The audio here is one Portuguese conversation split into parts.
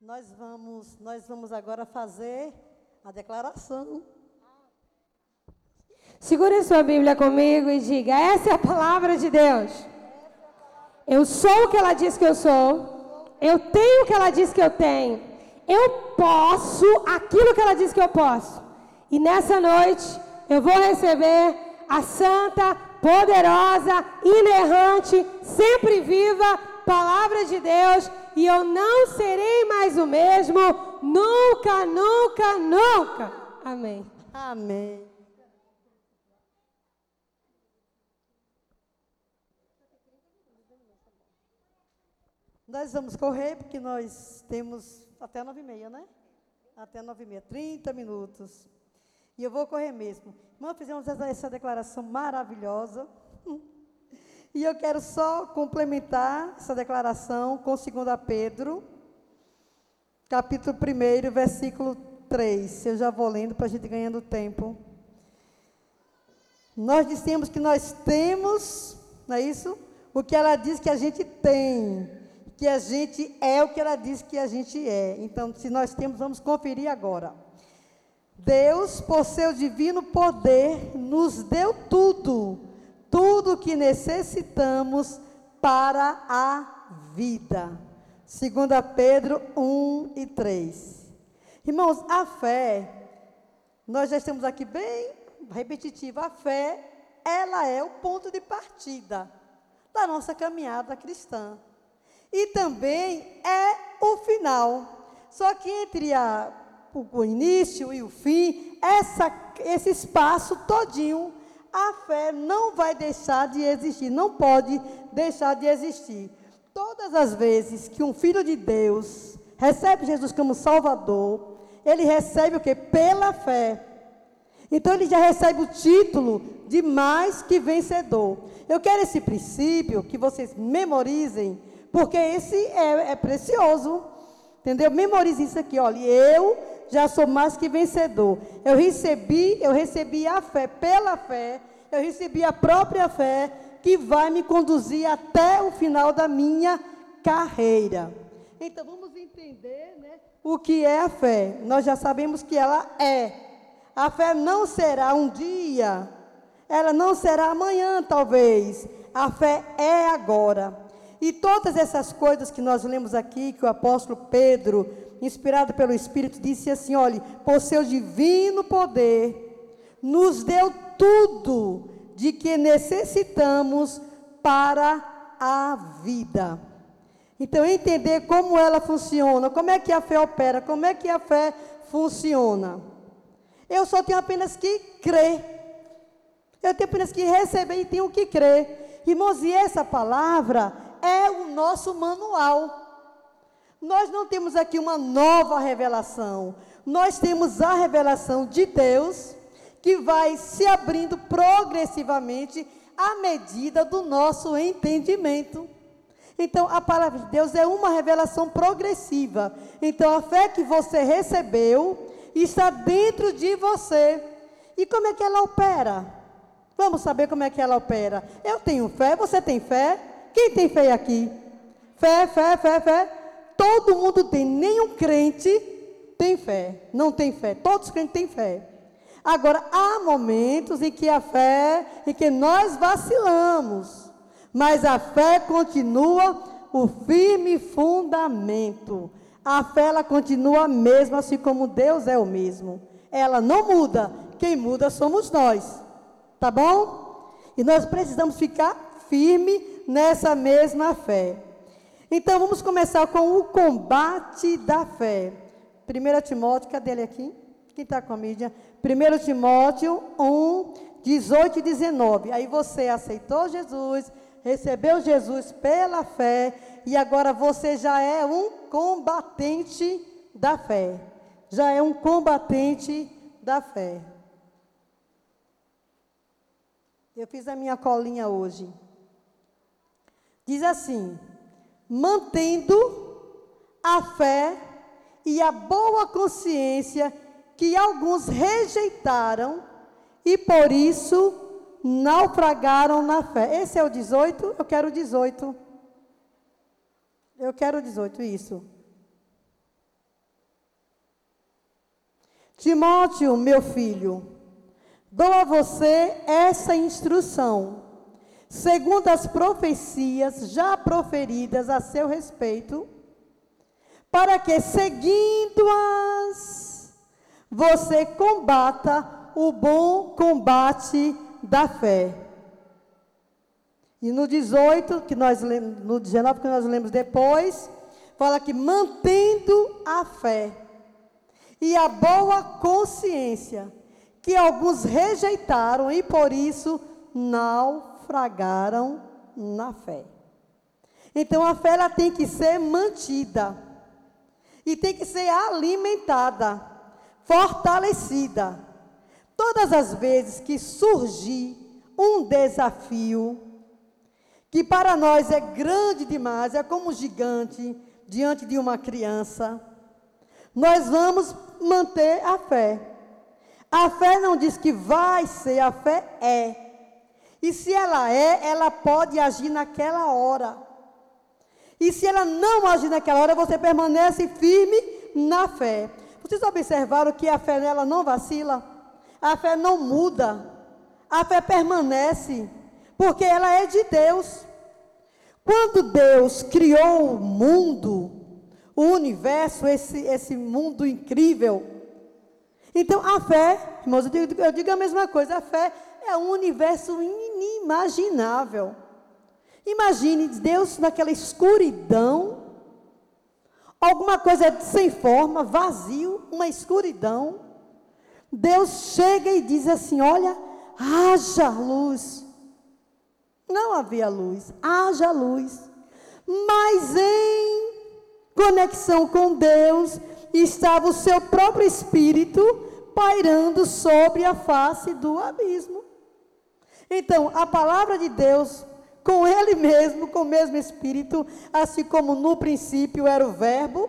Nós vamos, nós vamos agora fazer a declaração. Segure sua Bíblia comigo e diga: essa é a palavra de Deus. Eu sou o que ela diz que eu sou. Eu tenho o que ela diz que eu tenho. Eu posso aquilo que ela diz que eu posso. E nessa noite eu vou receber a santa, poderosa, inerrante, sempre viva palavra de Deus e eu não serei mais o mesmo nunca, nunca, nunca. Amém. Amém. Nós vamos correr porque nós temos até nove e meia, né? Até nove e meia, 30 minutos. E eu vou correr mesmo. Nós fizemos essa, declaração maravilhosa. E eu quero só complementar essa declaração com 2 Pedro, capítulo 1, versículo 3. Eu já vou lendo para a gente ganhando tempo. Nós dissemos que nós temos, não é isso? O que ela diz que a gente tem. Que a gente é o que ela diz que a gente é. Então, se nós temos, vamos conferir agora. Deus, por seu divino poder, nos deu tudo tudo o que necessitamos para a vida. 2 Pedro 1 e 3. Irmãos, a fé, nós já estamos aqui bem repetitivo, a fé, ela é o ponto de partida da nossa caminhada cristã. E também é o final. Só que entre a, o, início e o fim, essa, esse espaço todinho a fé não vai deixar de existir, não pode deixar de existir. Todas as vezes que um filho de Deus recebe Jesus como Salvador, ele recebe o que? Pela fé. Então ele já recebe o título de mais que vencedor. Eu quero esse princípio que vocês memorizem, porque esse é, é precioso. Entendeu? Memorize isso aqui, olha. Eu já sou mais que vencedor. Eu recebi, eu recebi a fé, pela fé, eu recebi a própria fé que vai me conduzir até o final da minha carreira. Então vamos entender, né, o que é a fé. Nós já sabemos que ela é. A fé não será um dia, ela não será amanhã, talvez. A fé é agora. E todas essas coisas que nós lemos aqui, que o apóstolo Pedro inspirado pelo Espírito, disse assim: olhe, por seu divino poder, nos deu tudo de que necessitamos para a vida. Então, entender como ela funciona, como é que a fé opera, como é que a fé funciona. Eu só tenho apenas que crer. Eu tenho apenas que receber e tenho que crer. Irmãos, e essa palavra é o nosso manual. Nós não temos aqui uma nova revelação. Nós temos a revelação de Deus que vai se abrindo progressivamente à medida do nosso entendimento. Então, a palavra de Deus é uma revelação progressiva. Então, a fé que você recebeu está dentro de você. E como é que ela opera? Vamos saber como é que ela opera. Eu tenho fé, você tem fé? Quem tem fé aqui? Fé, fé, fé, fé. Todo mundo tem, nenhum crente tem fé. Não tem fé. Todos os crentes têm fé. Agora, há momentos em que a fé, em que nós vacilamos, mas a fé continua o firme fundamento. A fé ela continua a mesma, assim como Deus é o mesmo. Ela não muda. Quem muda somos nós. Tá bom? E nós precisamos ficar firme nessa mesma fé. Então vamos começar com o combate da fé. 1 Timóteo, cadê ele aqui? Quem está com a mídia? 1 Timóteo 1, 18 e 19. Aí você aceitou Jesus, recebeu Jesus pela fé, e agora você já é um combatente da fé. Já é um combatente da fé. Eu fiz a minha colinha hoje. Diz assim: mantendo a fé e a boa consciência que alguns rejeitaram e por isso naufragaram na fé. Esse é o 18, eu quero o 18. Eu quero o 18, isso. Timóteo, meu filho, dou a você essa instrução segundo as profecias já proferidas a seu respeito, para que, seguindo-as, você combata o bom combate da fé. E no 18, que nós no 19 que nós lemos depois, fala que mantendo a fé e a boa consciência, que alguns rejeitaram e por isso naufragaram na fé. Então a fé ela tem que ser mantida e tem que ser alimentada, fortalecida. Todas as vezes que surgir um desafio, que para nós é grande demais, é como um gigante diante de uma criança, nós vamos manter a fé. A fé não diz que vai ser, a fé é. E se ela é, ela pode agir naquela hora. E se ela não agir naquela hora, você permanece firme na fé. Vocês observaram que a fé nela não vacila? A fé não muda. A fé permanece. Porque ela é de Deus. Quando Deus criou o mundo, o universo, esse, esse mundo incrível, então a fé, irmãos, eu digo, eu digo a mesma coisa, a fé é um universo inimaginável. Imagine Deus naquela escuridão, alguma coisa sem forma, vazio, uma escuridão. Deus chega e diz assim: Olha, haja luz. Não havia luz, haja luz. Mas em conexão com Deus estava o seu próprio espírito pairando sobre a face do abismo. Então, a palavra de Deus com Ele mesmo, com o mesmo Espírito, assim como no princípio era o Verbo,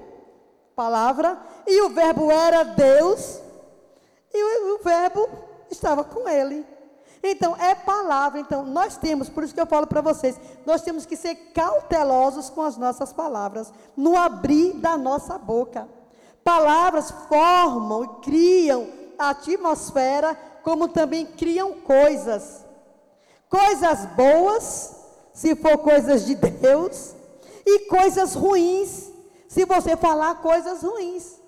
palavra, e o Verbo era Deus, e o, Verbo estava com Ele. Então, é palavra. Então, nós temos, por isso que eu falo para vocês, nós temos que ser cautelosos com as nossas palavras, no abrir da nossa boca. Palavras formam e criam a atmosfera, como também criam coisas. Coisas boas se for coisas de Deus, e coisas ruins, se você falar coisas ruins.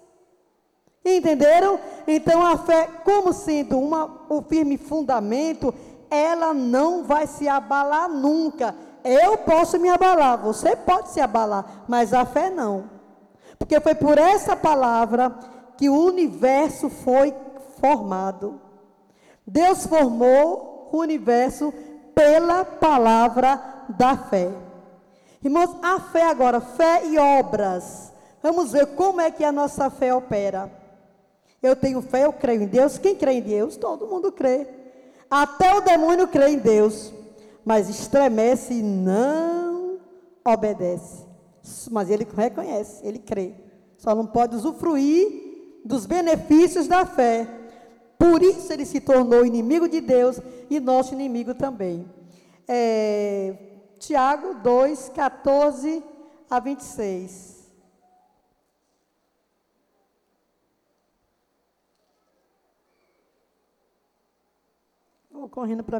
Entenderam? Então a fé, como sendo uma, o firme fundamento, ela não vai se abalar nunca. Eu posso me abalar, você pode se abalar, mas a fé não. Porque foi por essa palavra que o universo foi formado. Deus formou o universo pela palavra da fé. Irmãos, a fé agora, fé e obras. Vamos ver como é que a nossa fé opera. Eu tenho fé, eu creio em Deus. Quem crê em Deus? Todo mundo crê. Até o demônio crê em Deus. Mas estremece e não obedece. Mas ele reconhece, ele crê. Só não pode usufruir dos benefícios da fé. Por isso ele se tornou inimigo de Deus e nosso inimigo também. É, Tiago 2, 14 a 26. Vou correndo para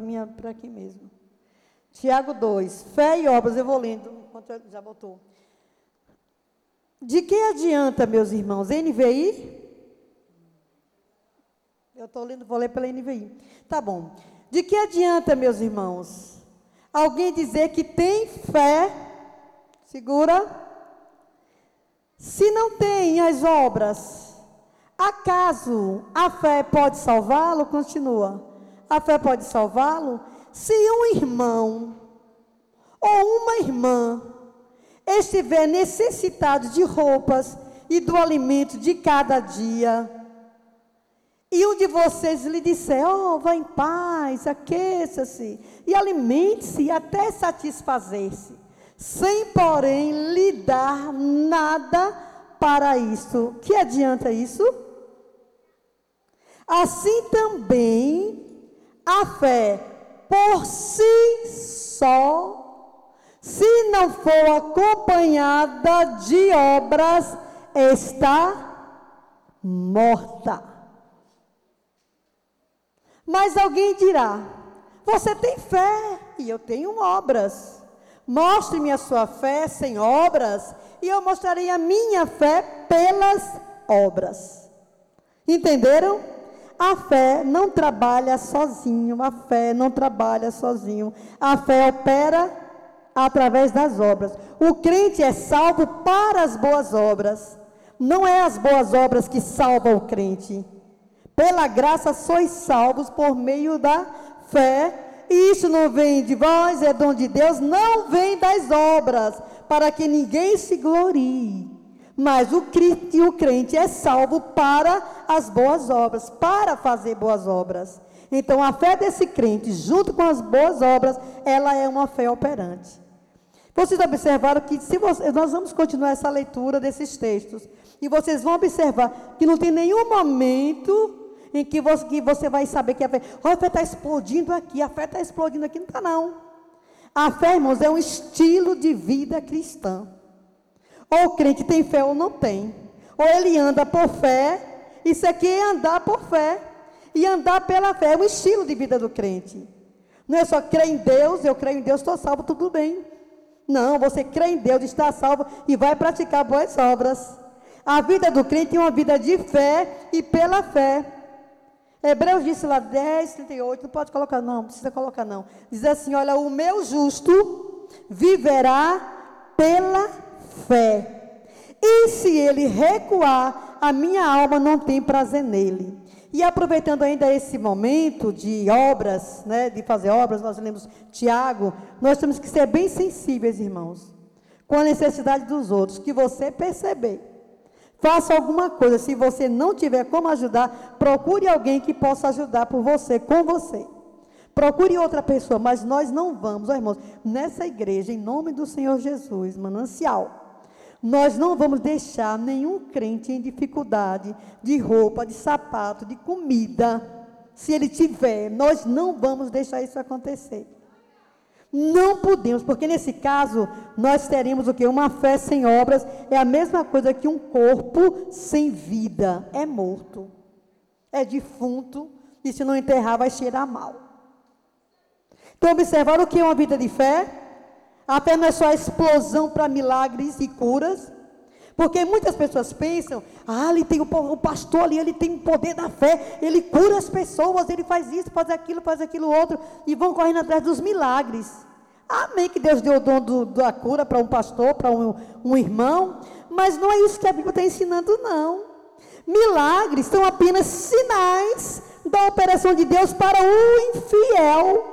aqui mesmo. Tiago 2, fé e obras, eu vou lendo, enquanto já botou. De que adianta, meus irmãos, NVI? Eu estou lendo, vou ler pela NVI. Tá bom. De que adianta, meus irmãos, Alguém dizer que tem fé, segura. Se não tem as obras, acaso a fé pode salvá-lo? Continua. A fé pode salvá-lo? Se um irmão ou uma irmã estiver necessitado de roupas e do alimento de cada dia, e um de vocês lhe disser, oh, vá em paz, aqueça-se e alimente-se até satisfazer-se, sem, porém, lhe dar nada para isso. Que adianta isso? Assim também a fé por si só, se não for acompanhada de obras, está morta. Mas alguém dirá: Você tem fé e eu tenho obras. Mostre-me a sua fé sem obras, e eu mostrarei a minha fé pelas obras. Entenderam? A fé não trabalha sozinho, a fé não trabalha sozinho. A fé opera através das obras. O crente é salvo para as boas obras. Não é as boas obras que salvam o crente. Pela graça sois salvos por meio da fé. E isso não vem de vós, é dom de Deus, não vem das obras, para que ninguém se glorie. Mas o crente, o crente é salvo para as boas obras, para fazer boas obras. Então a fé desse crente, junto com as boas obras, ela é uma fé operante. Vocês observaram que se você, nós vamos continuar essa leitura desses textos. E vocês vão observar que não tem nenhum momento em que você, vai saber que a fé, oh, a fé está explodindo aqui, a fé está explodindo aqui. Não está, não. A fé, irmãos, é um estilo de vida cristã. Ou o crente tem fé ou não tem. Ou ele anda por fé, isso aqui é andar por fé. E andar pela fé é um estilo de vida do crente. Não é só crer em Deus, eu creio em Deus, estou salvo, tudo bem. Não, você crê em Deus, está salvo e vai praticar boas obras. A vida do crente é uma vida de fé e pela fé. Hebreus disse lá 10, 38, não pode colocar não, não precisa colocar não. Diz assim, olha, o meu justo viverá pela fé. E se ele recuar, a minha alma não tem prazer nele. E aproveitando ainda esse momento de obras, né, de fazer obras, nós lemos Tiago, nós temos que ser bem sensíveis, irmãos, com a necessidade dos outros, que você perceber. Faça alguma coisa, se você não tiver como ajudar, procure alguém que possa ajudar por você, com você. Procure outra pessoa, mas nós não vamos, ó irmãos, nessa igreja, em nome do Senhor Jesus, manancial. Nós não vamos deixar nenhum crente em dificuldade de roupa, de sapato, de comida. Se ele tiver, nós não vamos deixar isso acontecer. Não podemos, porque nesse caso nós teremos o que? Uma fé sem obras é a mesma coisa que um corpo sem vida, é morto, é defunto e se não enterrar vai cheirar mal. Então observaram o que é uma vida de fé? A fé não é só a explosão para milagres e curas. Porque muitas pessoas pensam, ah, ele tem o, o pastor ali, ele tem o poder da fé, ele cura as pessoas, ele faz isso, faz aquilo, faz aquilo outro, e vão correndo atrás dos milagres. Amém que Deus deu o dom do, da cura para um pastor, para um, um irmão, mas não é isso que a Bíblia está ensinando, não. Milagres são apenas sinais da operação de Deus para o infiel.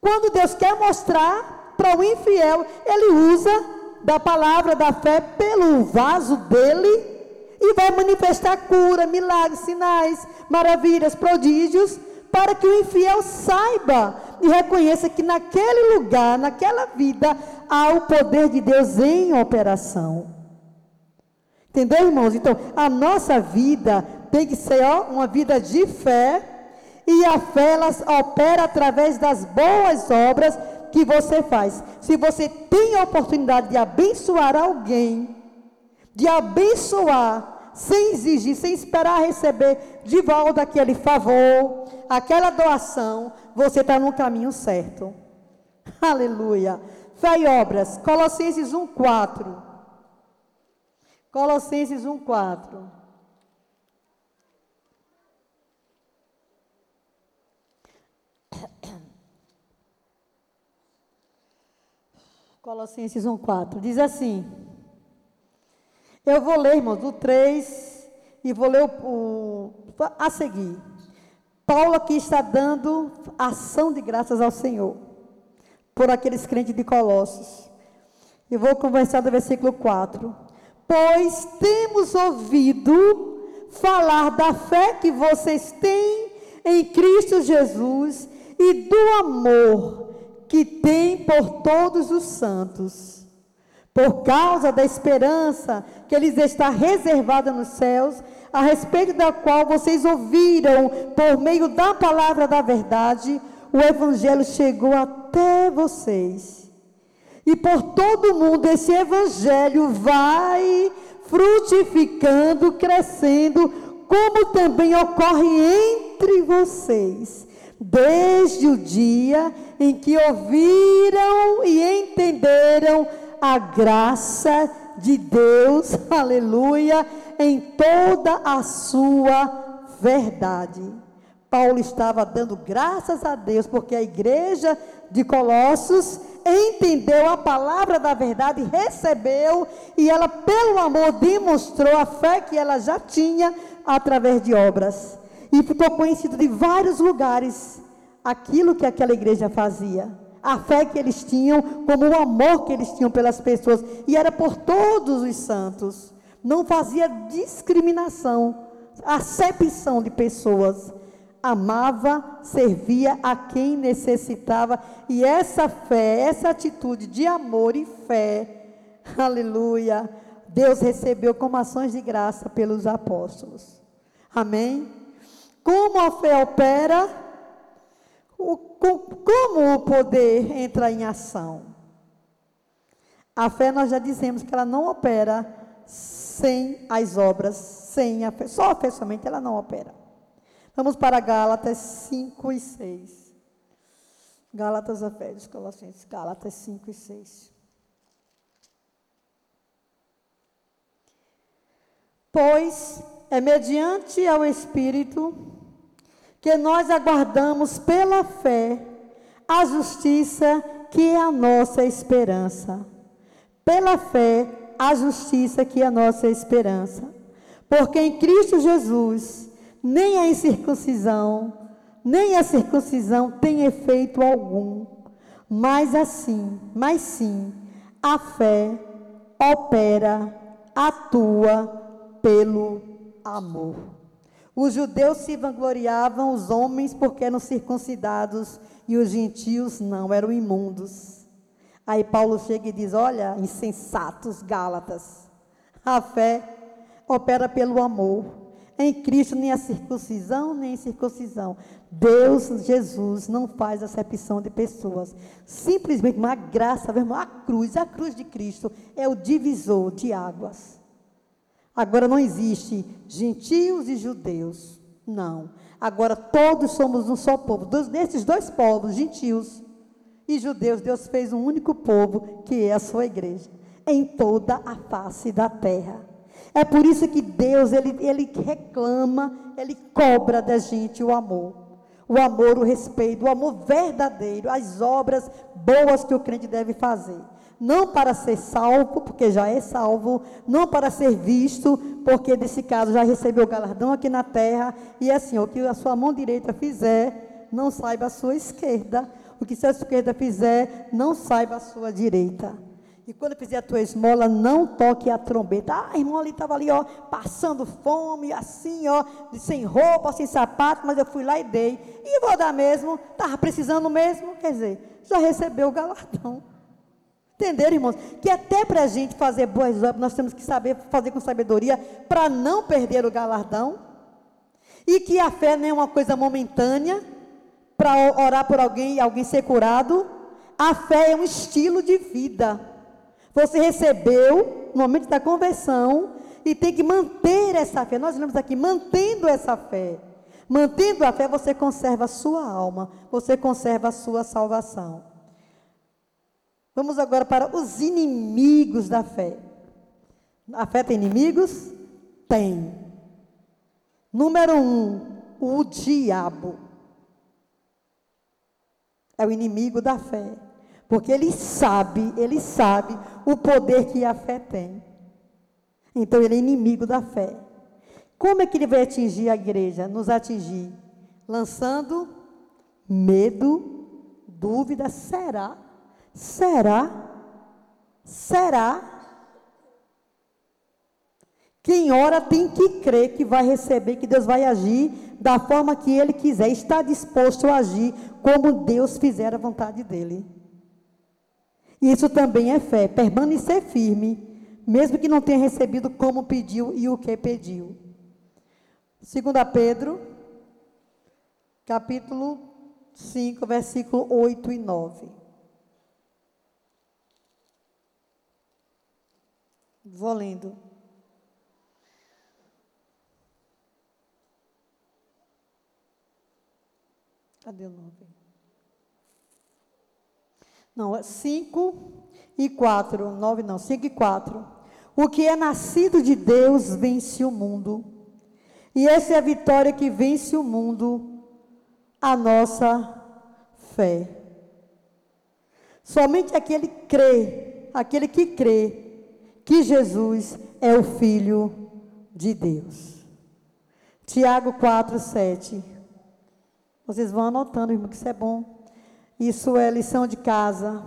Quando Deus quer mostrar para o infiel, ele usa da palavra da fé pelo vaso dele e vai manifestar cura, milagres, sinais, maravilhas, prodígios, para que o infiel saiba e reconheça que naquele lugar, naquela vida, há o poder de Deus em operação. Entendeu, irmãos? Então, a nossa vida tem que ser ó, uma vida de fé, e a fé ela opera através das boas obras que você faz. Se você tem a oportunidade de abençoar alguém, de abençoar, sem exigir, sem esperar receber de volta aquele favor, aquela doação, você está no caminho certo. Aleluia. Fé e obras. Colossenses 1,4. Colossenses 1,4. Colossenses 1,4. Diz assim. Eu vou ler, irmãos, do 3 e vou ler o, o, a seguir. Paulo aqui está dando ação de graças ao Senhor por aqueles crentes de Colossos. E vou conversar do versículo 4. Pois temos ouvido falar da fé que vocês têm em Cristo Jesus e do amor que tem por todos os santos. Por causa da esperança que lhes está reservada nos céus, a respeito da qual vocês ouviram por meio da palavra da verdade, o evangelho chegou até vocês. E por todo mundo esse evangelho vai frutificando, crescendo, como também ocorre entre vocês, desde o dia em que ouviram e entenderam a graça de Deus, aleluia, em toda a sua verdade. Paulo estava dando graças a Deus, porque a igreja de Colossos entendeu a palavra da verdade, recebeu, e ela, pelo amor, demonstrou a fé que ela já tinha através de obras. E ficou conhecido de vários lugares aquilo que aquela igreja fazia. A fé que eles tinham, como o amor que eles tinham pelas pessoas. E era por todos os santos. Não fazia discriminação, acepção de pessoas. Amava, servia a quem necessitava. E essa fé, essa atitude de amor e fé, aleluia, Deus recebeu como ações de graça pelos apóstolos. Amém? Como a fé opera? O, como o poder entra em ação? A fé, nós já dizemos que ela não opera sem as obras, sem a fé. Só a fé somente ela não opera. Vamos para Gálatas 5 e 6. Gálatas, Efésios, Colossenses, Gálatas 5 e 6. Pois é mediante ao Espírito que nós aguardamos pela fé a justiça que é a nossa esperança. Pela fé, a justiça que é a nossa esperança. Porque em Cristo Jesus, nem a incircuncisão, nem a circuncisão tem efeito algum, mas assim, mas sim, a fé opera, atua pelo amor. Os judeus se vangloriavam, os homens, porque eram circuncidados, e os gentios não, eram imundos. Aí Paulo chega e diz: Olha, insensatos Gálatas, a fé opera pelo amor. Em Cristo, nem a circuncisão, nem a circuncisão. Deus, Jesus, não faz acepção de pessoas. Simplesmente uma graça, a cruz, a cruz de Cristo é o divisor de águas. Agora não existe gentios e judeus. Não. Agora todos somos um só povo. Desses dois povos, gentios e judeus, Deus fez um único povo, que é a sua igreja, em toda a face da terra. É por isso que Deus, ele, ele reclama, ele cobra da gente o amor. O amor, o respeito, o amor verdadeiro, as obras boas que o crente deve fazer não para ser salvo, porque já é salvo, não para ser visto, porque nesse caso já recebeu o galardão aqui na terra, e é assim, o que a sua mão direita fizer, não saiba a sua esquerda, o que a sua esquerda fizer, não saiba a sua direita. E quando fizer a tua esmola, não toque a trombeta. Ah, a irmã ali estava ali, ó, passando fome, assim, ó, sem roupa, sem sapato, mas eu fui lá e dei. E vou dar mesmo, estava precisando mesmo, quer dizer, já recebeu o galardão. Entenderam, irmãos? Que até para a gente fazer boas obras, nós temos que saber fazer com sabedoria para não perder o galardão. E que a fé não é uma coisa momentânea para orar por alguém e alguém ser curado. A fé é um estilo de vida. Você recebeu no momento da conversão e tem que manter essa fé. Nós lemos aqui, mantendo essa fé. Mantendo a fé, você conserva a sua alma, você conserva a sua salvação. Vamos agora para os inimigos da fé. A fé tem inimigos? Tem. Número um, o diabo. É o inimigo da fé. Porque ele sabe, ele sabe o poder que a fé tem. Então ele é inimigo da fé. Como é que ele vai atingir a igreja? Nos atingir? Lançando medo, dúvida, será? Será? Será? Quem ora tem que crer que vai receber, que Deus vai agir da forma que Ele quiser, está disposto a agir como Deus fizer a vontade dEle. Isso também é fé, permanecer firme, mesmo que não tenha recebido como pediu e o que pediu. 2 Pedro, capítulo 5, versículo 8 e 9. Vou lendo. Cadê o 9? Não, é 5 e 4. 9 não, 5 e 4. O que é nascido de Deus vence o mundo. E essa é a vitória que vence o mundo, a nossa fé. Somente aquele crê, aquele que crê que Jesus é o Filho de Deus. Tiago 4, 7. Vocês vão anotando, irmão, que isso é bom. Isso é lição de casa.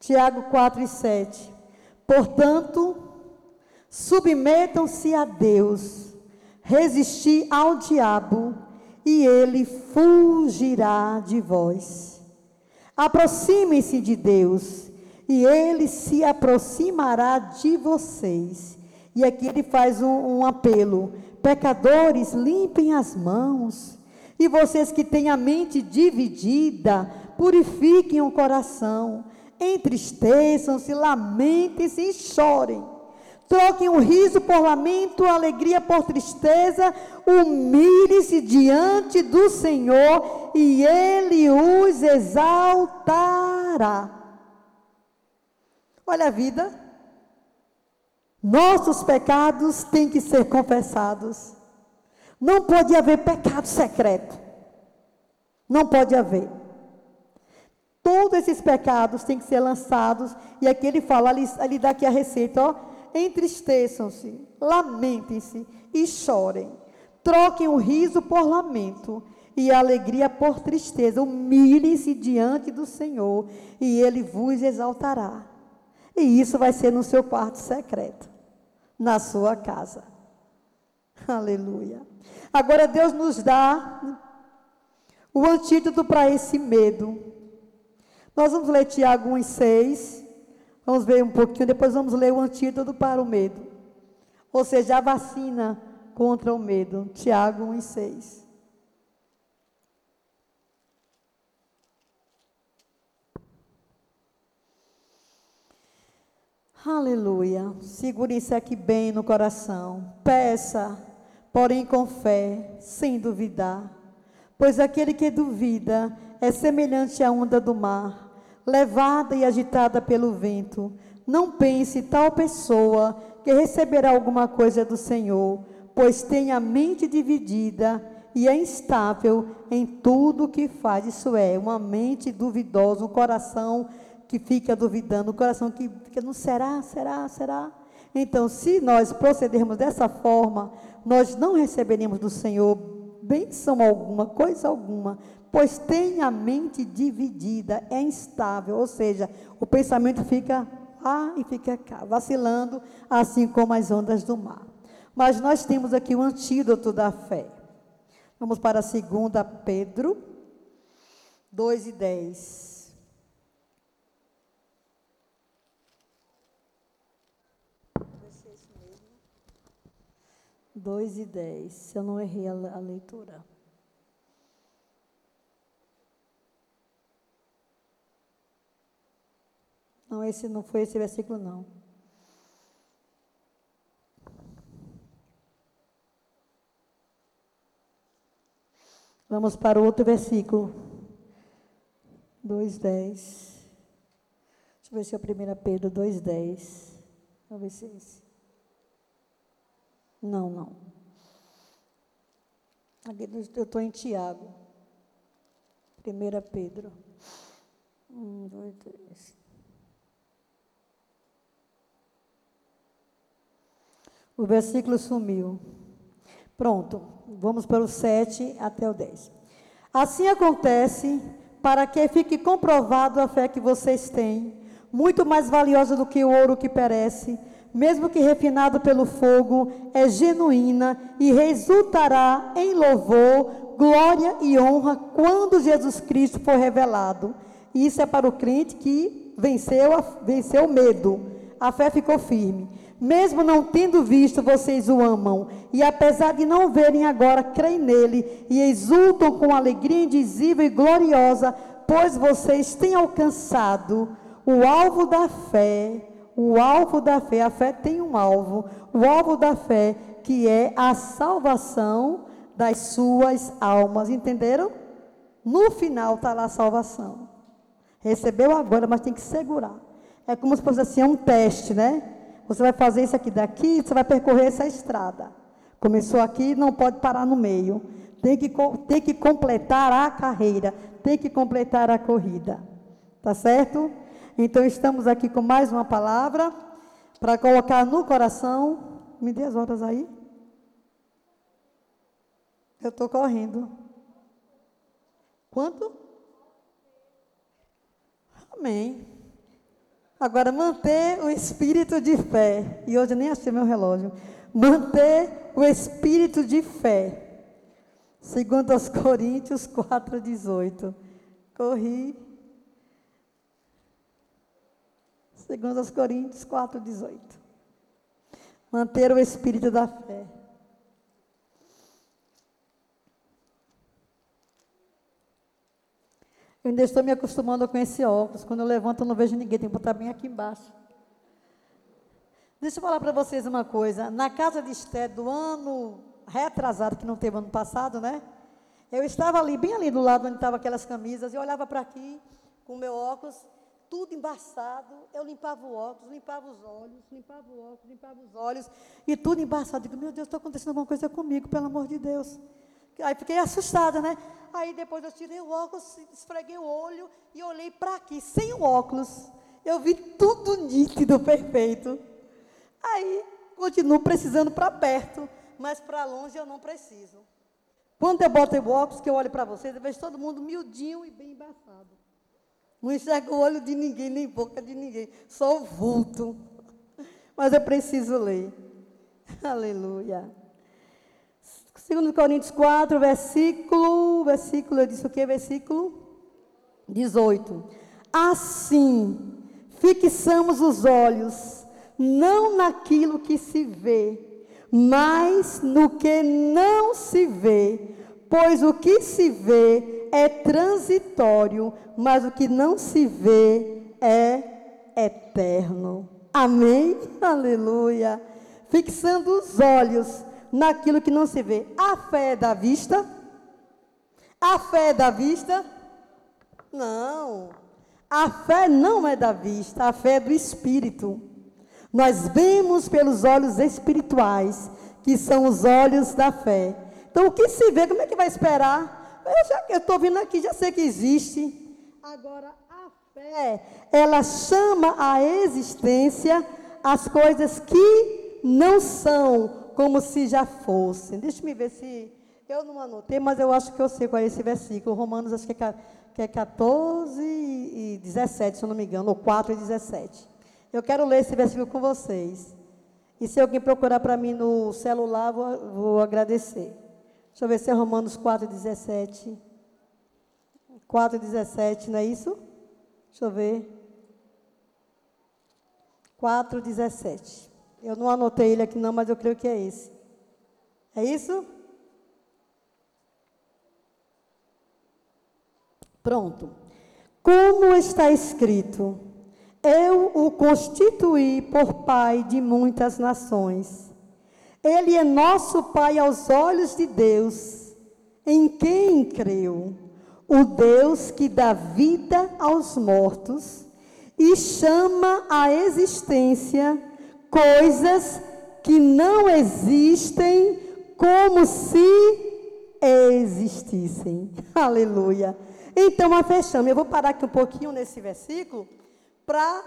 Tiago 4 e 7. Portanto, submetam-se a Deus, resisti ao diabo, e ele fugirá de vós. Aproximem-se de Deus, e ele se aproximará de vocês. E aqui ele faz um, um apelo: pecadores, limpem as mãos. E vocês que têm a mente dividida, purifiquem o coração entristeçam-se, lamentem-se e chorem. Troquem o riso por lamento, a alegria por tristeza, humilhem-se diante do Senhor e Ele os exaltará. Olha a vida. Nossos pecados têm que ser confessados. Não pode haver pecado secreto. Não pode haver. Todos esses pecados têm que ser lançados. E aqui ele fala, ele, ele dá aqui a receita, ó. Entristeçam-se, lamentem-se e chorem. Troquem o riso por lamento e a alegria por tristeza. Humilhem-se diante do Senhor e Ele vos exaltará. E isso vai ser no seu quarto secreto, na sua casa. Aleluia. Agora Deus nos dá o antídoto para esse medo. Nós vamos ler Tiago 1 e 6. Vamos ver um pouquinho, depois vamos ler o antídoto para o medo. Ou seja, a vacina contra o medo. Tiago 1 Aleluia. Segure isso aqui bem no coração. Peça, porém com fé, sem duvidar. Pois aquele que duvida é semelhante à onda do mar levada e agitada pelo vento. Não pense tal pessoa que receberá alguma coisa do Senhor, pois tem a mente dividida e é instável em tudo que faz. Isso é, uma mente duvidosa, um coração que fica duvidando, um coração que fica, não será, será, será. Então, se nós procedermos dessa forma, nós não receberemos do Senhor bênção alguma, coisa alguma, pois tem a mente dividida, é instável, ou seja, o pensamento fica lá e fica cá, vacilando, assim como as ondas do mar. Mas nós temos aqui o antídoto da fé. Vamos para a segunda Pedro 2 e 10. 2 e 10, se eu não errei a, leitura. Não, esse não foi esse versículo, não. Vamos para o outro versículo. 2,10. Deixa eu ver se é o 1 Pedro 2,10. Vamos ver se é esse. Não, não. Eu estou em Tiago. 1 Pedro. Um, dois, três. O versículo sumiu. Pronto, vamos para o 7 até o 10. Assim acontece para que fique comprovado a fé que vocês têm, muito mais valiosa do que o ouro que perece, mesmo que refinado pelo fogo, é genuína e resultará em louvor, glória e honra quando Jesus Cristo for revelado. Isso é para o crente que venceu, venceu o medo. A fé ficou firme. Mesmo não tendo visto, vocês o amam. E apesar de não verem agora, creem nele e exultam com alegria indizível e gloriosa, pois vocês têm alcançado o alvo da fé. O alvo da fé, a fé tem um alvo, o alvo da fé, que é a salvação das suas almas. Entenderam? No final está lá a salvação. Recebeu agora, mas tem que segurar. É como se fosse assim, é um teste, né? Você vai fazer isso aqui daqui, você vai percorrer essa estrada. Começou aqui, não pode parar no meio. Tem que, tem que completar a carreira, tem que completar a corrida. Tá certo? Então estamos aqui com mais uma palavra para colocar no coração. Me dê as horas aí. Eu estou correndo. Quanto? Amém. Agora, manter o espírito de fé. E hoje nem achei meu relógio. Manter o espírito de fé. Segundo aos Coríntios 4, 18. Corri. Segundo aos Coríntios 4, 18. Manter o espírito da fé. Eu ainda estou me acostumando com esse óculos. Quando eu levanto, eu não vejo ninguém. Tem que botar bem aqui embaixo. Deixa eu falar para vocês uma coisa. Na casa de Esté, do ano retrasado, que não teve ano passado, né? Eu estava ali, bem ali do lado onde estavam aquelas camisas, e olhava para aqui, com o meu óculos, tudo embaçado. Eu limpava o óculos, limpava os olhos, limpava o óculos, limpava os olhos, e tudo embaçado. Digo, meu Deus, está acontecendo alguma coisa comigo, pelo amor de Deus. Aí fiquei assustada, né? Aí depois eu tirei o óculos, esfreguei o olho e olhei para aqui, sem o óculos. Eu vi tudo nítido, perfeito. Aí continuo precisando para perto, mas para longe eu não preciso. Quando eu boto o óculos, que eu olho para vocês, eu vejo todo mundo miudinho e bem embaçado. Não enxergo o olho de ninguém, nem boca de ninguém, só o vulto. Mas eu preciso ler. Aleluia. 2 Coríntios 4, versículo, versículo, eu disse o que? Versículo 18. Assim, fixamos os olhos, não naquilo que se vê, mas no que não se vê, pois o que se vê é transitório, mas o que não se vê é eterno. Amém? Aleluia. Fixando os olhos naquilo que não se vê. A fé é da vista? A fé é da vista? Não. A fé não é da vista, a fé é do espírito. Nós vemos pelos olhos espirituais, que são os olhos da fé. Então, o que se vê, como é que vai esperar? Eu estou vindo aqui, já sei que existe. Agora, a fé, ela chama à existência as coisas que não são, como se já fossem. Deixa me ver se. Eu não anotei, mas eu acho que eu sei qual é esse versículo. Romanos, acho que é, que é 14 e 17, se eu não me engano, ou 4 e 17. Eu quero ler esse versículo com vocês. E se alguém procurar para mim no celular, vou, vou agradecer. Deixa eu ver se é Romanos 4, 17. 4, 17, não é isso? Deixa eu ver. 4, 17. Eu não anotei ele aqui não, mas eu creio que é esse. É isso? Pronto. Como está escrito: Eu o constituí por pai de muitas nações. Ele é nosso pai aos olhos de Deus, em quem creu. O Deus que dá vida aos mortos e chama à existência coisas que não existem como se existissem. Aleluia. Então, a fechamos. Eu vou parar aqui um pouquinho nesse versículo para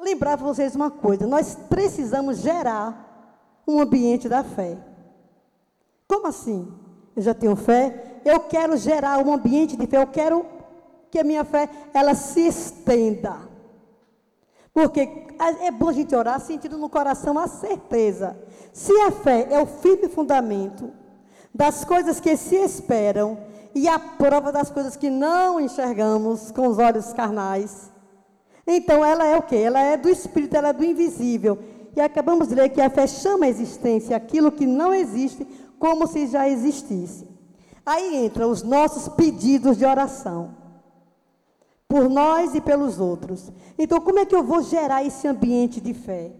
lembrar vocês uma coisa. Nós precisamos gerar um ambiente da fé. Como assim? Eu já tenho fé, eu quero gerar um ambiente de fé, eu quero que a minha fé ela se estenda. Porque é bom a gente orar sentindo no coração a certeza. Se a fé é o firme fundamento das coisas que se esperam e a prova das coisas que não enxergamos com os olhos carnais, então ela é o quê? Ela é do espírito, ela é do invisível. E acabamos de ler que a fé chama a existência aquilo que não existe como se já existisse. Aí entram os nossos pedidos de oração por nós e pelos outros. Então, como é que eu vou gerar esse ambiente de fé?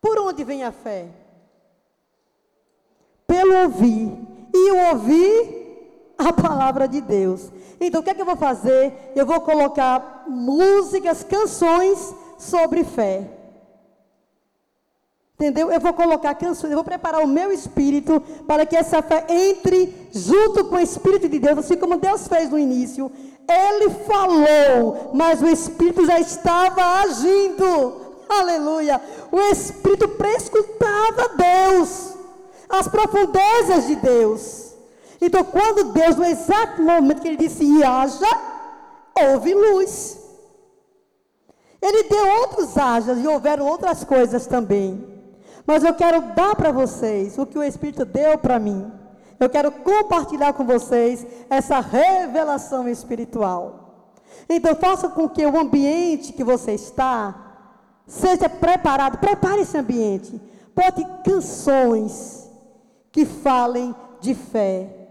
Por onde vem a fé? Pelo ouvir. E o ouvir a palavra de Deus. Então, o que é que eu vou fazer? Eu vou colocar músicas, canções sobre fé. Entendeu? Eu vou colocar canções, eu vou preparar o meu espírito para que essa fé entre junto com o Espírito de Deus, assim como Deus fez no início. Ele falou, mas o Espírito já estava agindo. Aleluia. O Espírito prescutava Deus, as profundezas de Deus. Então, quando Deus, no exato momento que ele disse, e haja, houve luz. Ele deu outros hajas e houveram outras coisas também. Mas eu quero dar para vocês o que o Espírito deu para mim. Eu quero compartilhar com vocês essa revelação espiritual. Então, faça com que o ambiente que você está Seja preparado, prepare esse ambiente. Bote canções que falem de fé.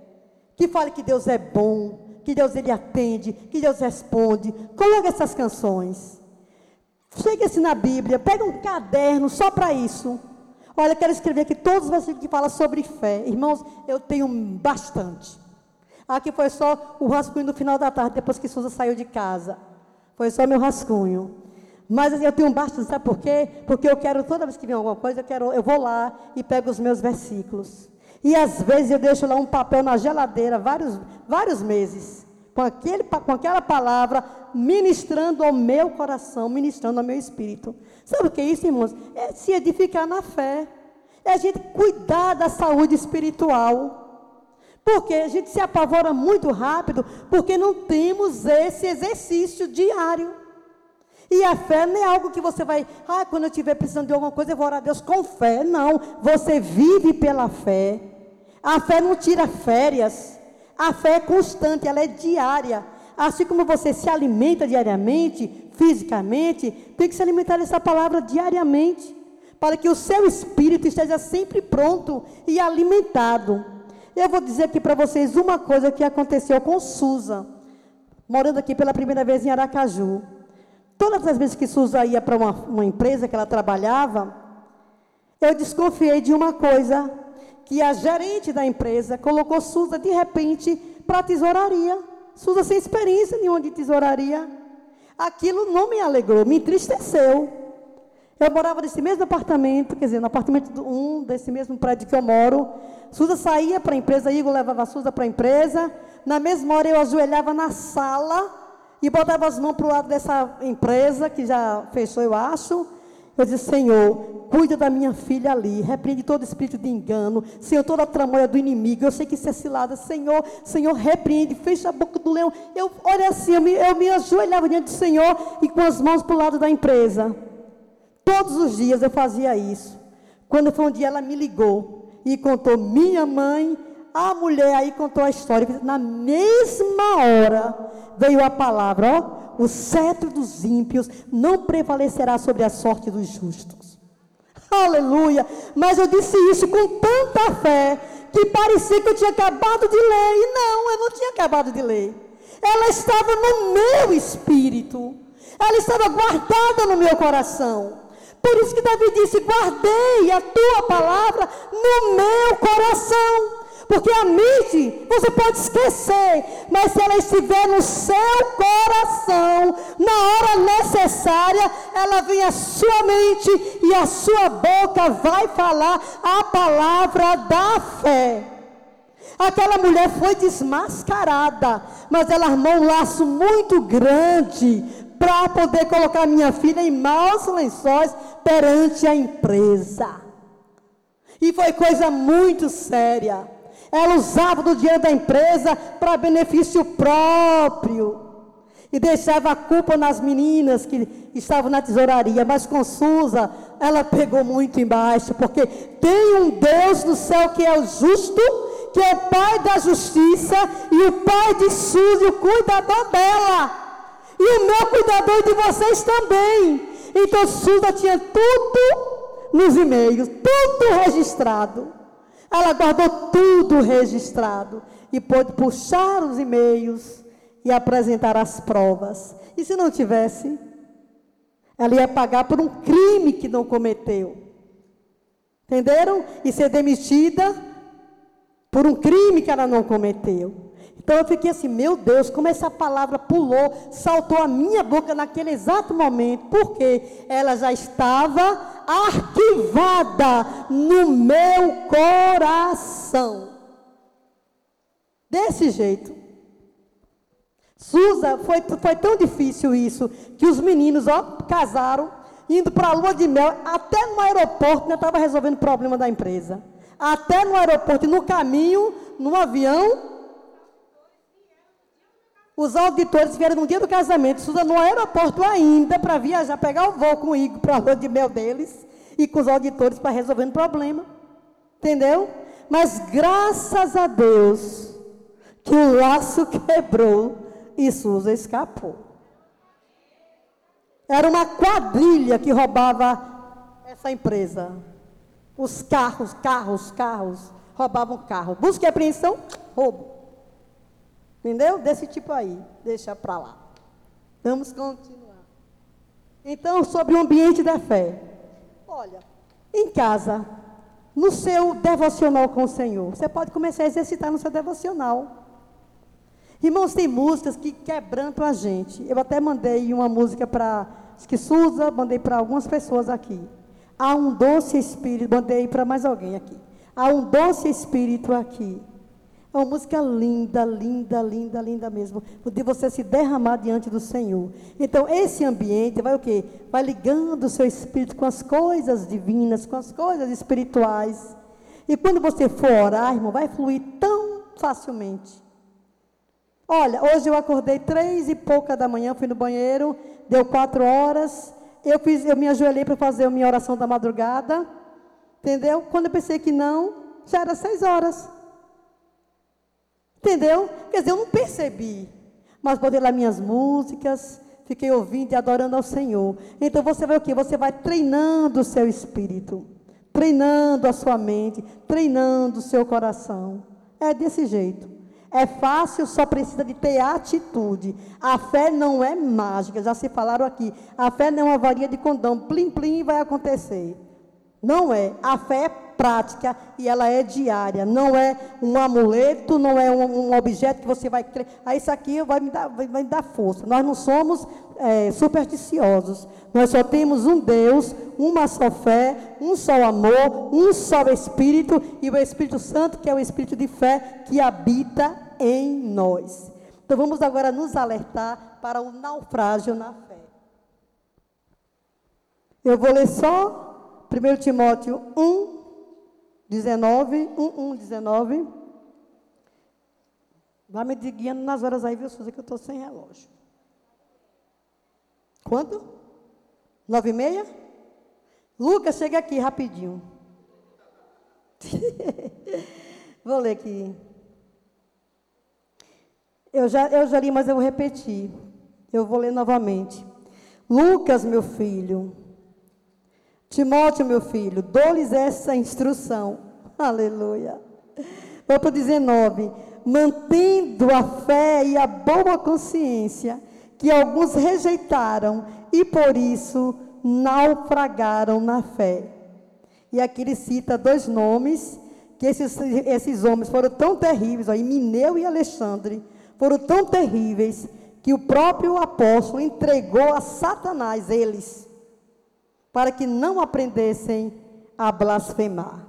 Que falem que Deus é bom, que Deus ele atende, que Deus responde. Coloque essas canções. Chegue-se na Bíblia, pega um caderno só para isso. Olha, eu quero escrever aqui todos os versículos que falam sobre fé. Irmãos, eu tenho bastante. Aqui foi só o rascunho no final da tarde, depois que Suza saiu de casa. Foi só meu rascunho. Mas assim, eu tenho bastante, sabe por quê? Porque eu quero, toda vez que vem alguma coisa, eu, quero, eu vou lá e pego os meus versículos. E às vezes eu deixo lá um papel na geladeira, vários, vários meses, com, aquele, com aquela palavra, ministrando ao meu coração, ministrando ao meu espírito. Sabe o que é isso, irmãos? É se edificar na fé. É a gente cuidar da saúde espiritual. Porque a gente se apavora muito rápido, porque não temos esse exercício diário. E a fé não é algo que você vai, ah, quando eu estiver precisando de alguma coisa, eu vou orar a Deus com fé. Não, você vive pela fé. A fé não tira férias. A fé é constante, ela é diária. Assim como você se alimenta diariamente, fisicamente, tem que se alimentar dessa palavra diariamente, para que o seu espírito esteja sempre pronto e alimentado. Eu vou dizer aqui para vocês uma coisa que aconteceu com Susa, morando aqui pela primeira vez em Aracaju. Todas as vezes que Suza ia para uma, uma empresa que ela trabalhava, eu desconfiei de uma coisa, que a gerente da empresa colocou Suza de repente para a tesouraria. Suza sem experiência nenhuma de tesouraria. Aquilo não me alegrou, me entristeceu. Eu morava nesse mesmo apartamento, quer dizer, no apartamento do, um desse mesmo prédio que eu moro. Suza saía para a empresa, Igor levava a Suza para a empresa. Na mesma hora eu ajoelhava na sala e botava as mãos para o lado dessa empresa, que já fechou, eu acho. Eu Senhor, cuida da minha filha ali, repreende todo espírito de engano, Senhor, toda a tramóia do inimigo, eu sei que isso é cilada, Senhor, Senhor, repreende, fecha a boca do leão. Eu, olha assim, eu me, eu me ajoelhava diante do Senhor e com as mãos para o lado da empresa. Todos os dias eu fazia isso. Quando foi um dia, ela me ligou e contou, minha mãe a mulher aí contou a história. Na mesma hora veio a palavra: ó, o cetro dos ímpios não prevalecerá sobre a sorte dos justos. Aleluia! Mas eu disse isso com tanta fé que parecia que eu tinha acabado de ler. E não, eu não tinha acabado de ler. Ela estava no meu espírito. Ela estava guardada no meu coração. Por isso que Davi disse: Guardei a tua palavra no meu coração. Porque a mente você pode esquecer, mas se ela estiver no seu coração, na hora necessária, ela vem à sua mente e a sua boca vai falar a palavra da fé. Aquela mulher foi desmascarada, mas ela armou um laço muito grande para poder colocar minha filha em maus lençóis perante a empresa. E foi coisa muito séria. Ela usava do dinheiro da empresa para benefício próprio. E deixava a culpa nas meninas que estavam na tesouraria. Mas com Susa, ela pegou muito embaixo. Porque tem um Deus no céu que é o justo, que é o Pai da justiça. E o Pai de Susa, o cuidador dela. E o meu cuidador de vocês também. Então Susa tinha tudo nos e-mails, tudo registrado. Ela guardou tudo registrado e pôde puxar os e-mails e apresentar as provas. E se não tivesse, ela ia pagar por um crime que não cometeu. Entenderam? E ser demitida por um crime que ela não cometeu. Então eu fiquei assim, meu Deus, como essa palavra pulou, saltou a minha boca naquele exato momento, porque ela já estava arquivada no meu coração. Desse jeito. Suza, foi, foi tão difícil isso, que os meninos, ó, casaram, indo para a lua de mel, até no aeroporto, ainda estava resolvendo o problema da empresa. Até no aeroporto, e no caminho, no avião, os auditores vieram no dia do casamento, Suza no aeroporto ainda, para viajar, pegar o voo com o Igor para a lua de mel deles, e com os auditores para resolver o problema. Entendeu? Mas graças a Deus, que o laço quebrou e Suza escapou. Era uma quadrilha que roubava essa empresa. Os carros, carros, carros, roubavam carro. Busca e apreensão, roubo. Entendeu? Desse tipo aí. Deixa para lá. Vamos continuar. Então, sobre o ambiente da fé. Olha, em casa, no seu devocional com o Senhor, você pode começar a exercitar no seu devocional. Irmãos, tem músicas que quebrantam a gente. Eu até mandei uma música para que Suza, mandei para algumas pessoas aqui. Há um doce espírito, mandei para mais alguém aqui. Há um doce espírito aqui. É uma música linda, linda, linda, linda mesmo. De você se derramar diante do Senhor. Então, esse ambiente vai o quê? Vai ligando o seu espírito com as coisas divinas, com as coisas espirituais. E quando você for orar, irmão, vai fluir tão facilmente. Olha, hoje eu acordei três e pouca da manhã, fui no banheiro, deu quatro horas. Eu, fiz, eu me ajoelhei para fazer a minha oração da madrugada. Entendeu? Quando eu pensei que não, já era seis horas. Entendeu? Quer dizer, eu não percebi. Mas botei lá minhas músicas, fiquei ouvindo e adorando ao Senhor. Então você vai o quê? Você vai treinando o seu espírito, treinando a sua mente, treinando o seu coração. É desse jeito. É fácil, só precisa de ter atitude. A fé não é mágica, já se falaram aqui. A fé não é uma varinha de condão, plim plim vai acontecer. Não é. A fé é prática e ela é diária. Não é um amuleto, não é um, um objeto que você vai. Ah, isso aqui vai me dar, vai me dar força. Nós não somos é, supersticiosos. Nós só temos um Deus, uma só fé, um só amor, um só Espírito e o Espírito Santo, que é o Espírito de fé que habita em nós. Então vamos agora nos alertar para o naufrágio na fé. Eu vou ler só 1 Timóteo 1, 19, 1, 1, 19. Vai me guiando nas horas aí, viu, Suzy, que eu estou sem relógio. Quanto? Nove e meia? Lucas, chega aqui rapidinho. vou ler aqui. Eu já, eu já li, mas eu vou repetir. Eu vou ler novamente. Lucas, meu filho, Timóteo, meu filho, dou-lhes essa instrução. Aleluia. Vou para o 19. Mantendo a fé e a boa consciência, que alguns rejeitaram e por isso naufragaram na fé. E aqui ele cita dois nomes, que esses, esses homens foram tão terríveis, ó, Mineu e Alexandre, foram tão terríveis, que o próprio apóstolo entregou a Satanás eles para que não aprendessem a blasfemar.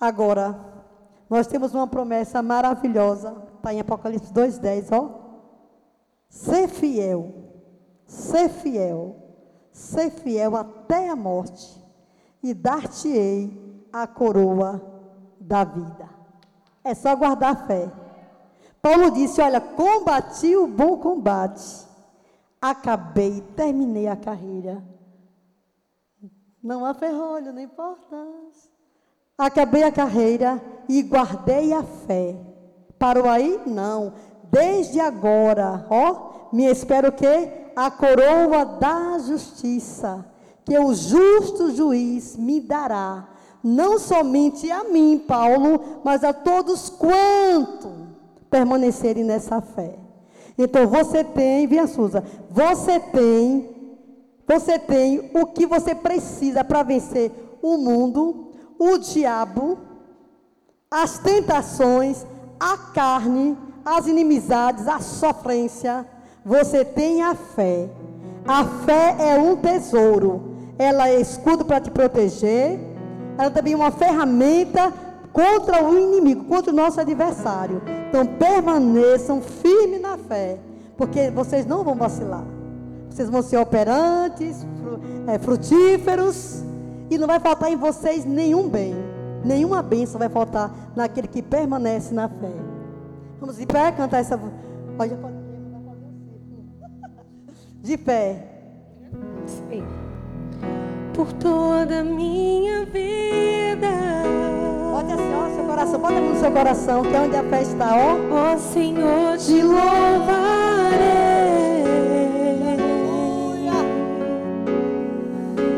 Agora, nós temos uma promessa maravilhosa, está em Apocalipse 2,10, ó. Ser fiel, ser fiel, ser fiel até a morte, e dar-te-ei a coroa da vida. É só guardar a fé. Paulo disse: Olha, combati o bom combate acabei, terminei a carreira. Não há ferrolho, não importa. Acabei a carreira e guardei a fé. Parou aí? Não. Desde agora, ó, me espero o quê? A coroa da justiça, que o justo juiz me dará, não somente a mim, Paulo, mas a todos quanto permanecerem nessa fé. Então você tem, vinha Suza, você tem, você tem o que você precisa para vencer o mundo, o diabo, as tentações, a carne, as inimizades, a sofrência, você tem a fé. A fé é um tesouro. Ela é escudo para te proteger. Ela também é uma ferramenta contra o inimigo, contra o nosso adversário. Então permaneçam firmes na fé, porque vocês não vão vacilar. Vocês vão ser operantes, é, frutíferos, e não vai faltar em vocês nenhum bem. Nenhuma bênção vai faltar naquele que permanece na fé. Vamos de pé cantar essa. Pode De pé. Sim. Por toda a minha vida. Pode assim, ó, seu coração, bota no seu coração, que é onde a fé está, ó. Ó oh, Senhor, te louvarei.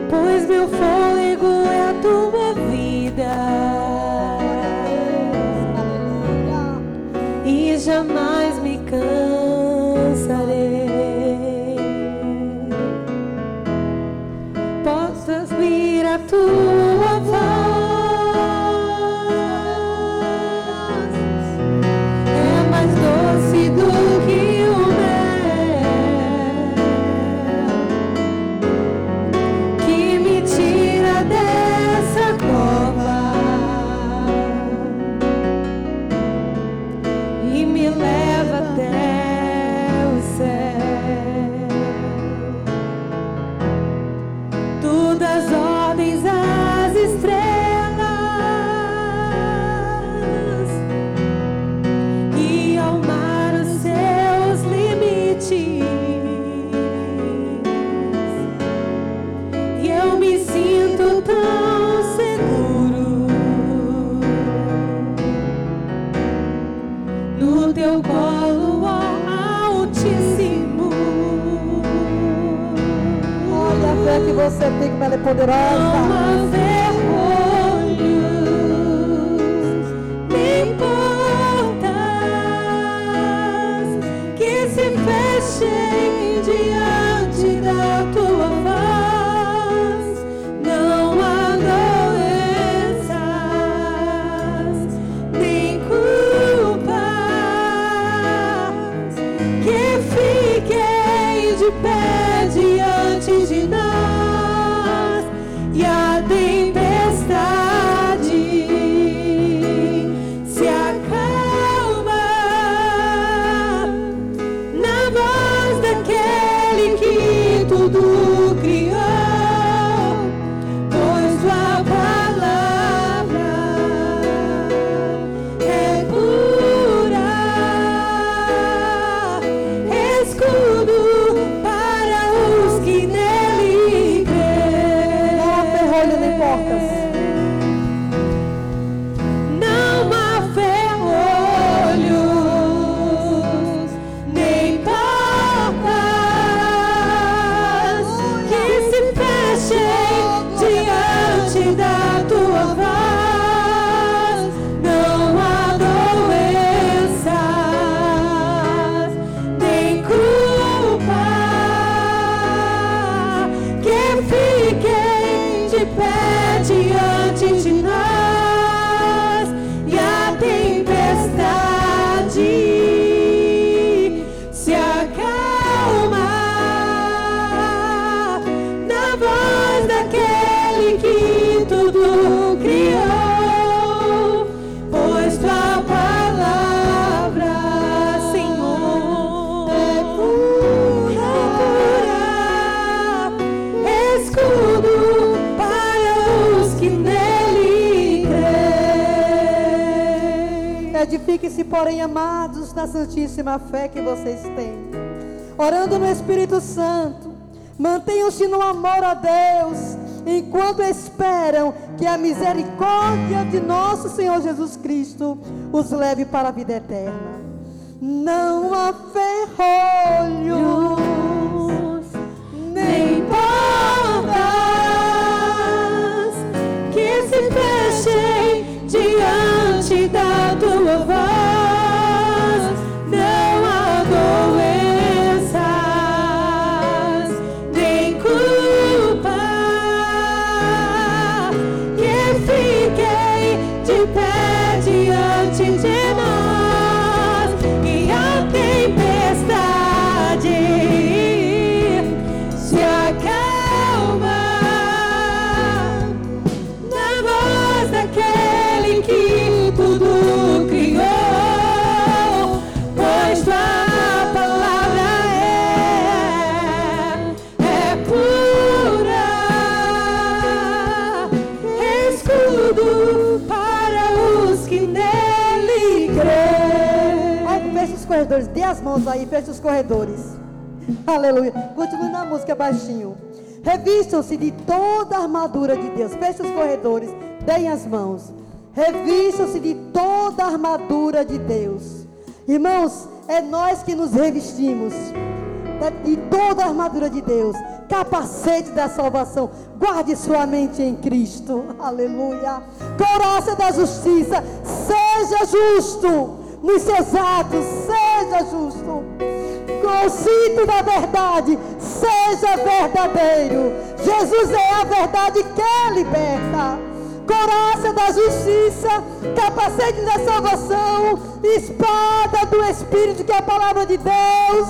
Pois meu fôlego é a tua vida. E jamais me cansarei. Santíssima fé que vocês têm. Orando no Espírito Santo. Mantenham-se no amor a Deus, enquanto esperam que a misericórdia de nosso Senhor Jesus Cristo os leve para a vida eterna. Não há ferrolhos, nem portas as mãos aí, feche os corredores. Aleluia. Continue na música baixinho. Revistam-se de toda a armadura de Deus. Feche os corredores. Deem as mãos. Revistam-se de toda a armadura de Deus. Irmãos, é nós que nos revestimos de toda a armadura de Deus, capacete da salvação. Guarde sua mente em Cristo. Aleluia. Coraça da justiça. Seja justo nos seus atos. Seja justo. Com o cinto da verdade. Seja verdadeiro. Jesus é a verdade que liberta. Coraça da justiça, capacete da salvação, espada do Espírito, que é a palavra de Deus,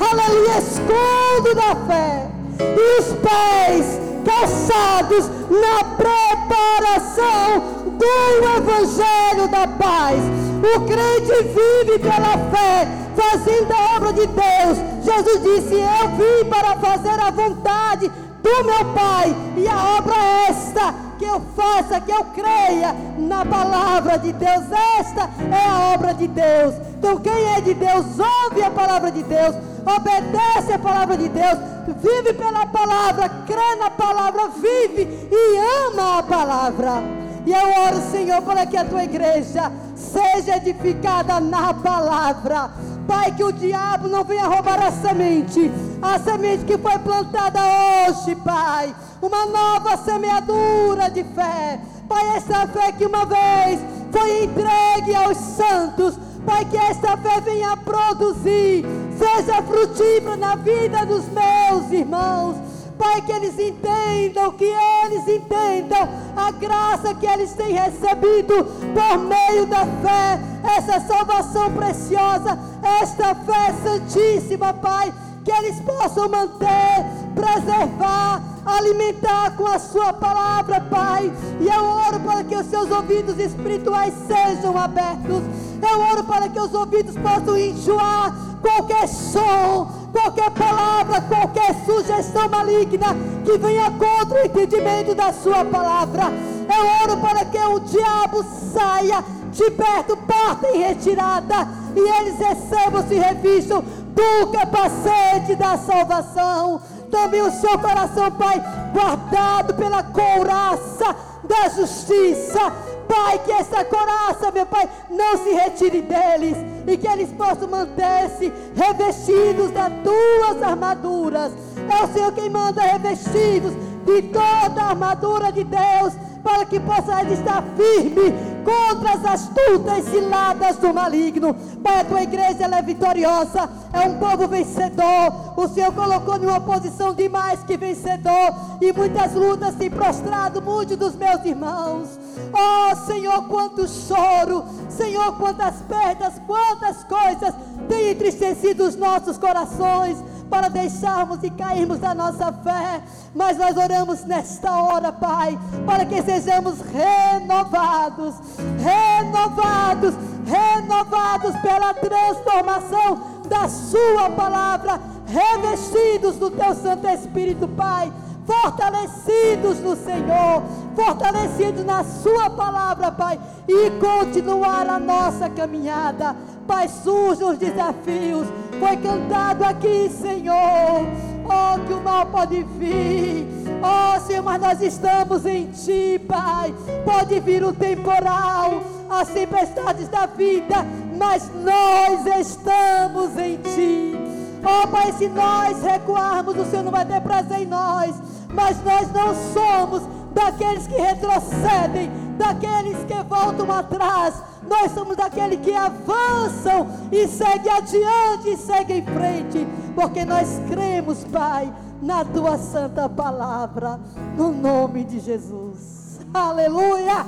aleluia, escudo da fé, e os pés calçados na preparação do Evangelho da paz. O crente vive pela fé, fazendo a obra de Deus. Jesus disse: Eu vim para fazer a vontade do meu Pai, e a obra é esta que eu faça, que eu creia na palavra de Deus. Esta é a obra de Deus. Então, quem é de Deus, ouve a palavra de Deus, obedece a palavra de Deus, vive pela palavra, crê na palavra, vive e ama a palavra. E eu oro, Senhor, para que a tua igreja seja edificada na palavra. Pai, que o diabo não venha roubar a semente, a semente que foi plantada hoje, Pai. Uma nova semeadura de fé. Pai, essa fé que uma vez foi entregue aos santos Pai, que esta fé venha produzir, seja frutífera na vida dos meus irmãos. Pai, que eles entendam, que eles entendam a graça que eles têm recebido por meio da fé, essa salvação preciosa, esta fé santíssima, Pai, que eles possam manter, preservar, alimentar com a Sua palavra, Pai. E eu oro para que os seus ouvidos espirituais sejam abertos. Eu oro para que os ouvidos possam enjoar qualquer som, qualquer palavra, qualquer sugestão maligna que venha contra o entendimento da Sua palavra. Eu oro para que o diabo saia de perto, parta em retirada, e eles recebam-se revistam do capacete da salvação também o seu coração, Pai, guardado pela couraça da justiça. Pai, que essa coraça, meu Pai, não se retire deles e que eles possam manter-se revestidos das tuas armaduras. É o Senhor quem manda revestidos de toda a armadura de Deus para que possa estar firme contra as astutas ciladas do maligno. Pai, a tua igreja ela é vitoriosa, é um povo vencedor. O Senhor colocou em uma posição de mais que vencedor. E muitas lutas têm prostrado muitos dos meus irmãos. Oh Senhor, quanto choro, Senhor, quantas perdas, quantas coisas têm entristecido os nossos corações para deixarmos e cairmos da nossa fé. Mas nós oramos nesta hora, Pai, para que sejamos renovados, renovados, renovados pela transformação da Sua palavra, revestidos do Teu Santo Espírito, Pai fortalecidos no Senhor, fortalecidos na Sua palavra, Pai, e continuar a nossa caminhada. Pai, surgem os desafios, foi cantado aqui, Senhor. Oh, que o mal pode vir. Oh, Senhor, mas nós estamos em Ti, Pai. Pode vir o temporal, as tempestades da vida, mas nós estamos em Ti. Oh, Pai, se nós recuarmos, o Senhor não vai ter prazer em nós. Mas nós não somos daqueles que retrocedem, daqueles que voltam atrás. Nós somos daqueles que avançam e seguem adiante e seguem em frente. Porque nós cremos, Pai, na Tua santa palavra. No nome de Jesus. Aleluia.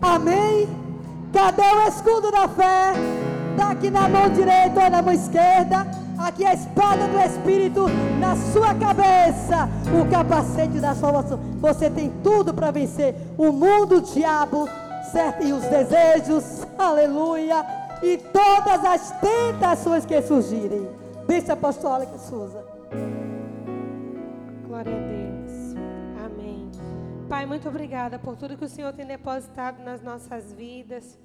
Amém. Cadê o escudo da fé? Está aqui na mão direita ou na mão esquerda. Aqui a espada do Espírito na sua cabeça. O capacete da salvação. Você tem tudo para vencer o mundo, o diabo, certo? E os desejos. Aleluia. E todas as tentações que surgirem. Bênção apostólica, Suza. Glória a Deus. Amém. Pai, muito obrigada por tudo que o Senhor tem depositado nas nossas vidas.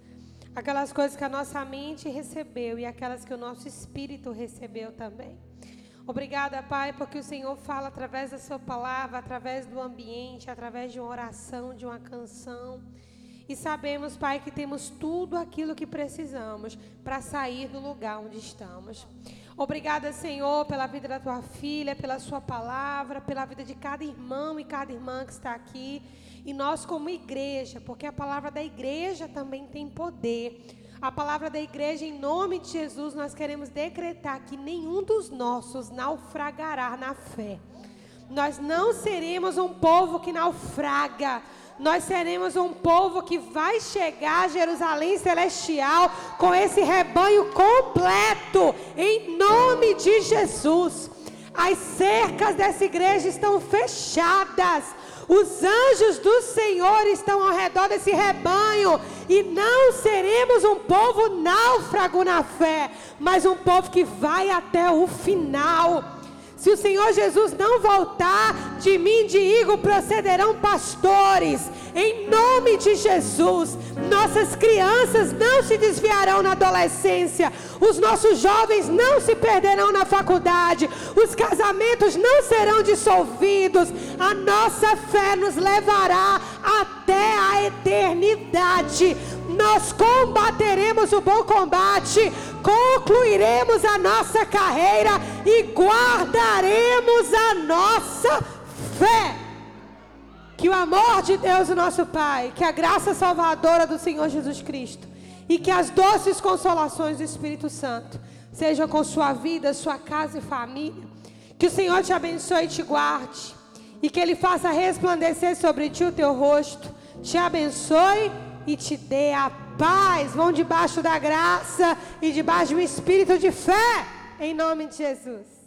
Aquelas coisas que a nossa mente recebeu e aquelas que o nosso espírito recebeu também. Obrigada, Pai, porque o Senhor fala através da Sua palavra, através do ambiente, através de uma oração, de uma canção. E sabemos, Pai, que temos tudo aquilo que precisamos para sair do lugar onde estamos. Obrigada, Senhor, pela vida da tua filha, pela sua palavra, pela vida de cada irmão e cada irmã que está aqui. E nós, como igreja, porque a palavra da igreja também tem poder. A palavra da igreja, em nome de Jesus, nós queremos decretar que nenhum dos nossos naufragará na fé. Nós não seremos um povo que naufraga nós seremos um povo que vai chegar a Jerusalém celestial com esse rebanho completo, em nome de Jesus. As cercas dessa igreja estão fechadas. Os anjos do Senhor estão ao redor desse rebanho. E não seremos um povo náufrago na fé, mas um povo que vai até o final. Se o Senhor Jesus não voltar, de mim de Igor procederão pastores. Em nome de Jesus, nossas crianças não se desviarão na adolescência, os nossos jovens não se perderão na faculdade, os casamentos não serão dissolvidos. A nossa fé nos levará até a eternidade nós combateremos o bom combate, concluiremos a nossa carreira e guardaremos a nossa fé. Que o amor de Deus, o nosso Pai, que a graça salvadora do Senhor Jesus Cristo e que as doces consolações do Espírito Santo sejam com sua vida, sua casa e família. Que o Senhor te abençoe e te guarde. E que Ele faça resplandecer sobre ti o teu rosto. Te abençoe e te dê a paz. Vão debaixo da graça e debaixo do espírito de fé. Em nome de Jesus.